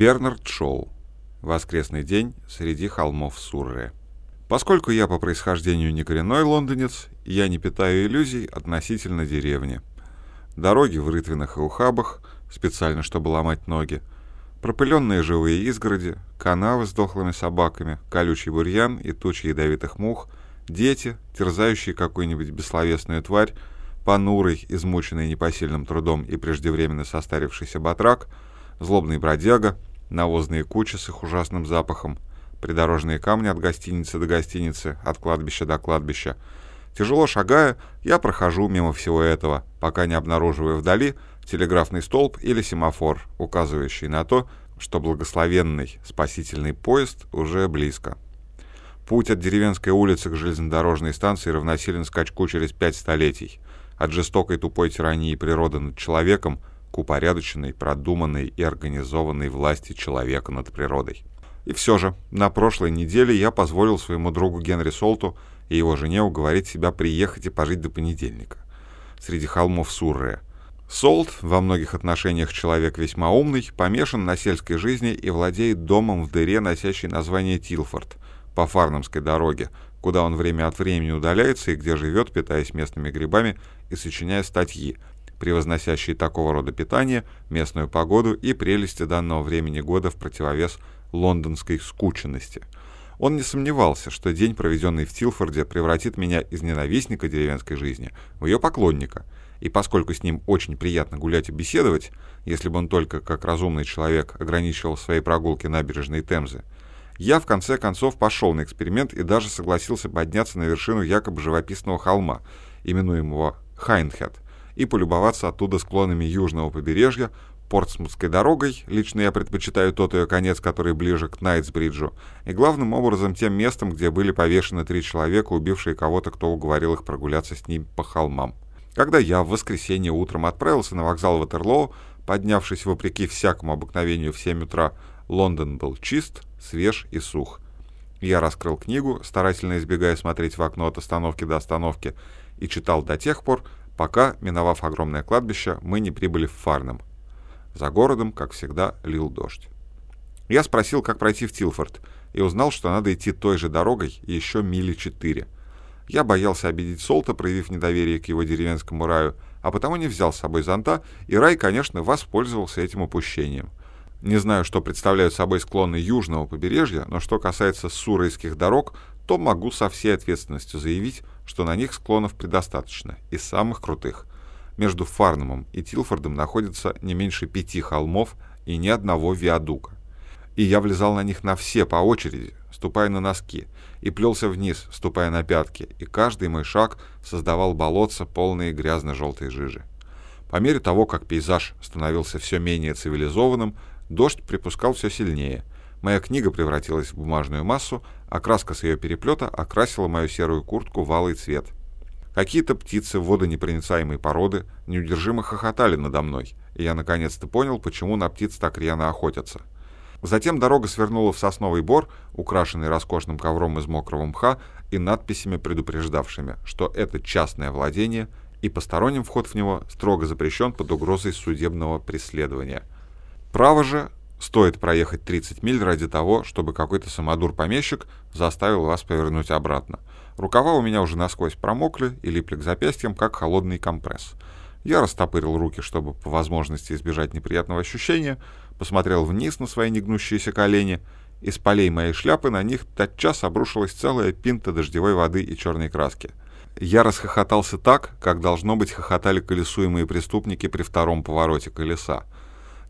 Бернард Шоу. Воскресный день среди холмов Сурре. Поскольку я по происхождению не коренной лондонец, я не питаю иллюзий относительно деревни. Дороги в рытвинах и ухабах, специально чтобы ломать ноги, пропыленные живые изгороди, канавы с дохлыми собаками, колючий бурьян и тучи ядовитых мух, дети, терзающие какую-нибудь бессловесную тварь, понурый, измученный непосильным трудом и преждевременно состарившийся батрак — злобный бродяга, навозные кучи с их ужасным запахом, придорожные камни от гостиницы до гостиницы, от кладбища до кладбища. Тяжело шагая, я прохожу мимо всего этого, пока не обнаруживаю вдали телеграфный столб или семафор, указывающий на то, что благословенный спасительный поезд уже близко. Путь от деревенской улицы к железнодорожной станции равносилен скачку через пять столетий. От жестокой тупой тирании природы над человеком к упорядоченной, продуманной и организованной власти человека над природой. И все же, на прошлой неделе я позволил своему другу Генри Солту и его жене уговорить себя приехать и пожить до понедельника. Среди холмов Сурре. Солт, во многих отношениях человек весьма умный, помешан на сельской жизни и владеет домом в дыре, носящей название Тилфорд, по Фарнамской дороге, куда он время от времени удаляется и где живет, питаясь местными грибами и сочиняя статьи, превозносящие такого рода питание, местную погоду и прелести данного времени года в противовес лондонской скученности. Он не сомневался, что день, проведенный в Тилфорде, превратит меня из ненавистника деревенской жизни в ее поклонника, и поскольку с ним очень приятно гулять и беседовать, если бы он только, как разумный человек, ограничивал свои прогулки набережной Темзы, я в конце концов пошел на эксперимент и даже согласился подняться на вершину якобы живописного холма, именуемого Хайнхед, и полюбоваться оттуда склонами южного побережья, Портсмутской дорогой, лично я предпочитаю тот ее конец, который ближе к Найтсбриджу, и главным образом тем местом, где были повешены три человека, убившие кого-то, кто уговорил их прогуляться с ним по холмам. Когда я в воскресенье утром отправился на вокзал Ватерлоу, поднявшись вопреки всякому обыкновению в 7 утра, Лондон был чист, свеж и сух. Я раскрыл книгу, старательно избегая смотреть в окно от остановки до остановки, и читал до тех пор, пока, миновав огромное кладбище, мы не прибыли в Фарнем. За городом, как всегда, лил дождь. Я спросил, как пройти в Тилфорд, и узнал, что надо идти той же дорогой еще мили четыре. Я боялся обидеть Солта, проявив недоверие к его деревенскому раю, а потому не взял с собой зонта, и рай, конечно, воспользовался этим упущением. Не знаю, что представляют собой склоны южного побережья, но что касается суройских дорог, то могу со всей ответственностью заявить, что на них склонов предостаточно, из самых крутых. Между Фарнумом и Тилфордом находится не меньше пяти холмов и ни одного виадука. И я влезал на них на все по очереди, ступая на носки, и плелся вниз, ступая на пятки, и каждый мой шаг создавал болотца, полные грязно-желтой жижи. По мере того, как пейзаж становился все менее цивилизованным, дождь припускал все сильнее — Моя книга превратилась в бумажную массу, а краска с ее переплета окрасила мою серую куртку в алый цвет. Какие-то птицы водонепроницаемой породы неудержимо хохотали надо мной, и я наконец-то понял, почему на птиц так рьяно охотятся. Затем дорога свернула в сосновый бор, украшенный роскошным ковром из мокрого мха и надписями, предупреждавшими, что это частное владение, и посторонним вход в него строго запрещен под угрозой судебного преследования. Право же Стоит проехать 30 миль ради того, чтобы какой-то самодур-помещик заставил вас повернуть обратно. Рукава у меня уже насквозь промокли и липли к запястьям, как холодный компресс. Я растопырил руки, чтобы по возможности избежать неприятного ощущения, посмотрел вниз на свои негнущиеся колени. Из полей моей шляпы на них тотчас обрушилась целая пинта дождевой воды и черной краски. Я расхохотался так, как должно быть хохотали колесуемые преступники при втором повороте колеса.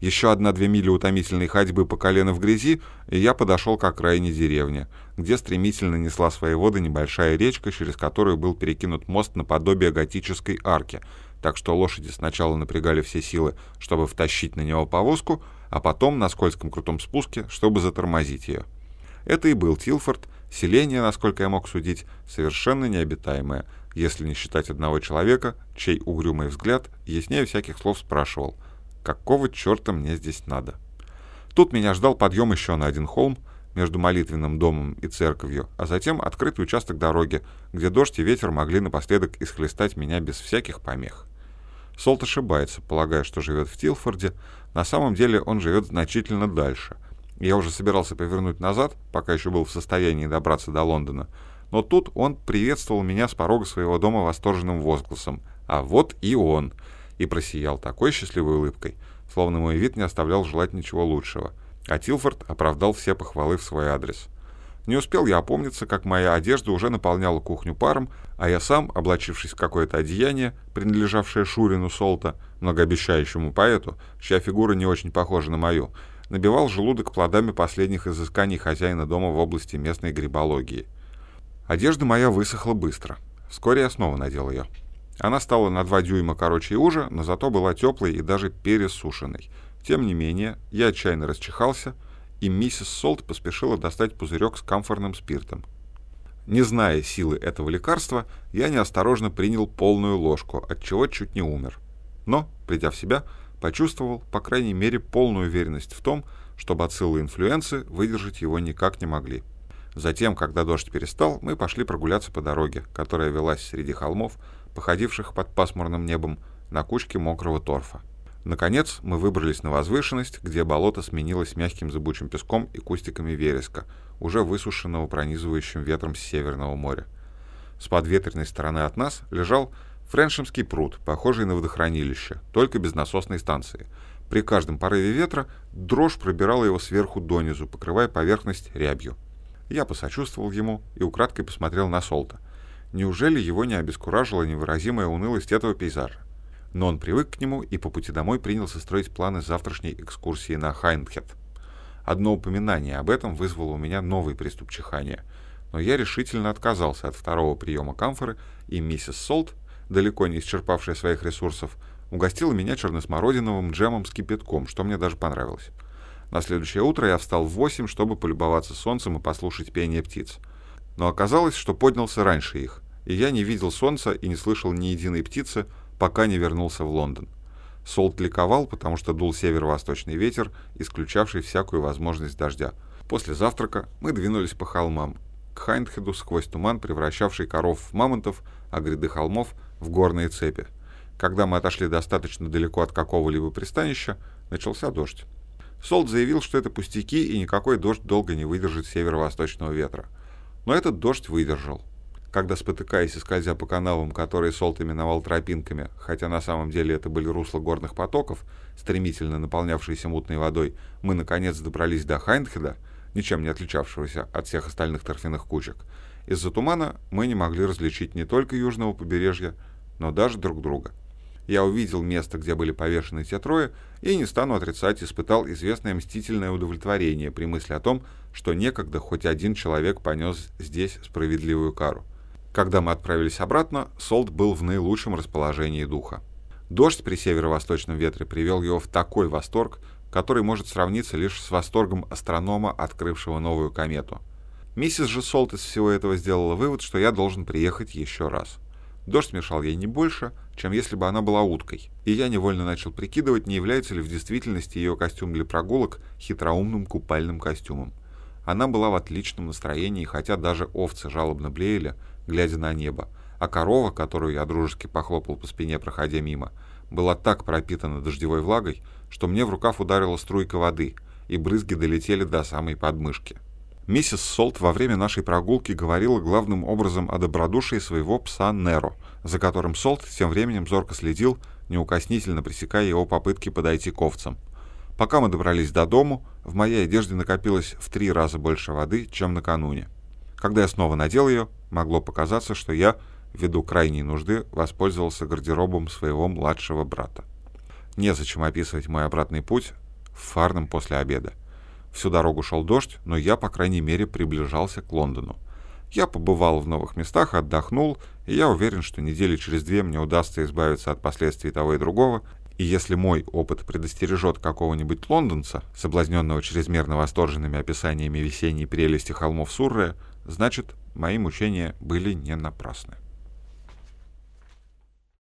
Еще одна-две мили утомительной ходьбы по колено в грязи, и я подошел к окраине деревни, где стремительно несла свои воды небольшая речка, через которую был перекинут мост наподобие готической арки, так что лошади сначала напрягали все силы, чтобы втащить на него повозку, а потом на скользком крутом спуске, чтобы затормозить ее. Это и был Тилфорд, селение, насколько я мог судить, совершенно необитаемое, если не считать одного человека, чей угрюмый взгляд яснее всяких слов спрашивал — Какого черта мне здесь надо? Тут меня ждал подъем еще на один холм между молитвенным домом и церковью, а затем открытый участок дороги, где дождь и ветер могли напоследок исхлестать меня без всяких помех. Солт ошибается, полагая, что живет в Тилфорде. На самом деле он живет значительно дальше — Я уже собирался повернуть назад, пока еще был в состоянии добраться до Лондона, но тут он приветствовал меня с порога своего дома восторженным возгласом «А вот и он!» И просиял такой счастливой улыбкой, словно мой вид не оставлял желать ничего лучшего, а Тилфорд оправдал все похвалы в свой адрес. Не успел я опомниться, как моя одежда уже наполняла кухню паром, а я сам, облачившись в какое-то одеяние, принадлежавшее Шурину Солта, многообещающему поэту, чья фигура не очень похожа на мою, набивал желудок плодами последних изысканий хозяина дома в области местной грибологии. Одежда моя высохла быстро. Вскоре я снова надел ее. Она стала на два дюйма короче и уже, но зато была теплой и даже пересушенной. Тем не менее, я отчаянно расчихался — и миссис Солт поспешила достать пузырек с камфорным спиртом. Не зная силы этого лекарства, я неосторожно принял полную ложку, от чего чуть не умер. Но, придя в себя, почувствовал, по крайней мере, полную уверенность в том, что бациллы инфлюенции выдержать его никак не могли. Затем, когда дождь перестал, мы пошли прогуляться по дороге, которая велась среди холмов, походивших под пасмурным небом, на кучке мокрого торфа. Наконец мы выбрались на возвышенность, где болото сменилось мягким зыбучим песком и кустиками вереска, уже высушенного пронизывающим ветром с Северного моря. С подветренной стороны от нас лежал Френшемский пруд, похожий на водохранилище, только без насосной станции. При каждом порыве ветра дрожь пробирала его сверху донизу, покрывая поверхность рябью. Я посочувствовал ему и украдкой посмотрел на Солта. Неужели его не обескуражила невыразимая унылость этого пейзажа? но он привык к нему и по пути домой принялся строить планы завтрашней экскурсии на Хайнхед. Одно упоминание об этом вызвало у меня новый приступ чихания, но я решительно отказался от второго приема камфоры, и миссис Солт, далеко не исчерпавшая своих ресурсов, угостила меня черносмородиновым джемом с кипятком, что мне даже понравилось. На следующее утро я встал в восемь, чтобы полюбоваться солнцем и послушать пение птиц. Но оказалось, что поднялся раньше их, и я не видел солнца и не слышал ни единой птицы, пока не вернулся в Лондон. Солт ликовал, потому что дул северо-восточный ветер, исключавший всякую возможность дождя. После завтрака мы двинулись по холмам, к Хайндхеду сквозь туман, превращавший коров в мамонтов, а гряды холмов в горные цепи. Когда мы отошли достаточно далеко от какого-либо пристанища, начался дождь. Солт заявил, что это пустяки и никакой дождь долго не выдержит северо-восточного ветра. Но этот дождь выдержал когда, спотыкаясь и скользя по канавам, которые Солт именовал тропинками, хотя на самом деле это были русла горных потоков, стремительно наполнявшиеся мутной водой, мы наконец добрались до Хайндхеда, ничем не отличавшегося от всех остальных торфяных кучек. Из-за тумана мы не могли различить не только южного побережья, но даже друг друга. Я увидел место, где были повешены те трое, и, не стану отрицать, испытал известное мстительное удовлетворение при мысли о том, что некогда хоть один человек понес здесь справедливую кару. Когда мы отправились обратно, Солт был в наилучшем расположении духа. Дождь при северо-восточном ветре привел его в такой восторг, который может сравниться лишь с восторгом астронома, открывшего новую комету. Миссис же Солт из всего этого сделала вывод, что я должен приехать еще раз. Дождь мешал ей не больше, чем если бы она была уткой, и я невольно начал прикидывать, не является ли в действительности ее костюм для прогулок хитроумным купальным костюмом. Она была в отличном настроении, хотя даже овцы жалобно блеяли, глядя на небо, а корова, которую я дружески похлопал по спине, проходя мимо, была так пропитана дождевой влагой, что мне в рукав ударила струйка воды, и брызги долетели до самой подмышки. Миссис Солт во время нашей прогулки говорила главным образом о добродушии своего пса Неро, за которым Солт тем временем зорко следил, неукоснительно пресекая его попытки подойти к овцам. Пока мы добрались до дому, в моей одежде накопилось в три раза больше воды, чем накануне. Когда я снова надел ее, могло показаться, что я, ввиду крайней нужды, воспользовался гардеробом своего младшего брата. Незачем описывать мой обратный путь в Фарном после обеда. Всю дорогу шел дождь, но я, по крайней мере, приближался к Лондону. Я побывал в новых местах, отдохнул, и я уверен, что недели через две мне удастся избавиться от последствий того и другого, и если мой опыт предостережет какого-нибудь лондонца, соблазненного чрезмерно восторженными описаниями весенней прелести холмов Сурре, значит, мои мучения были не напрасны.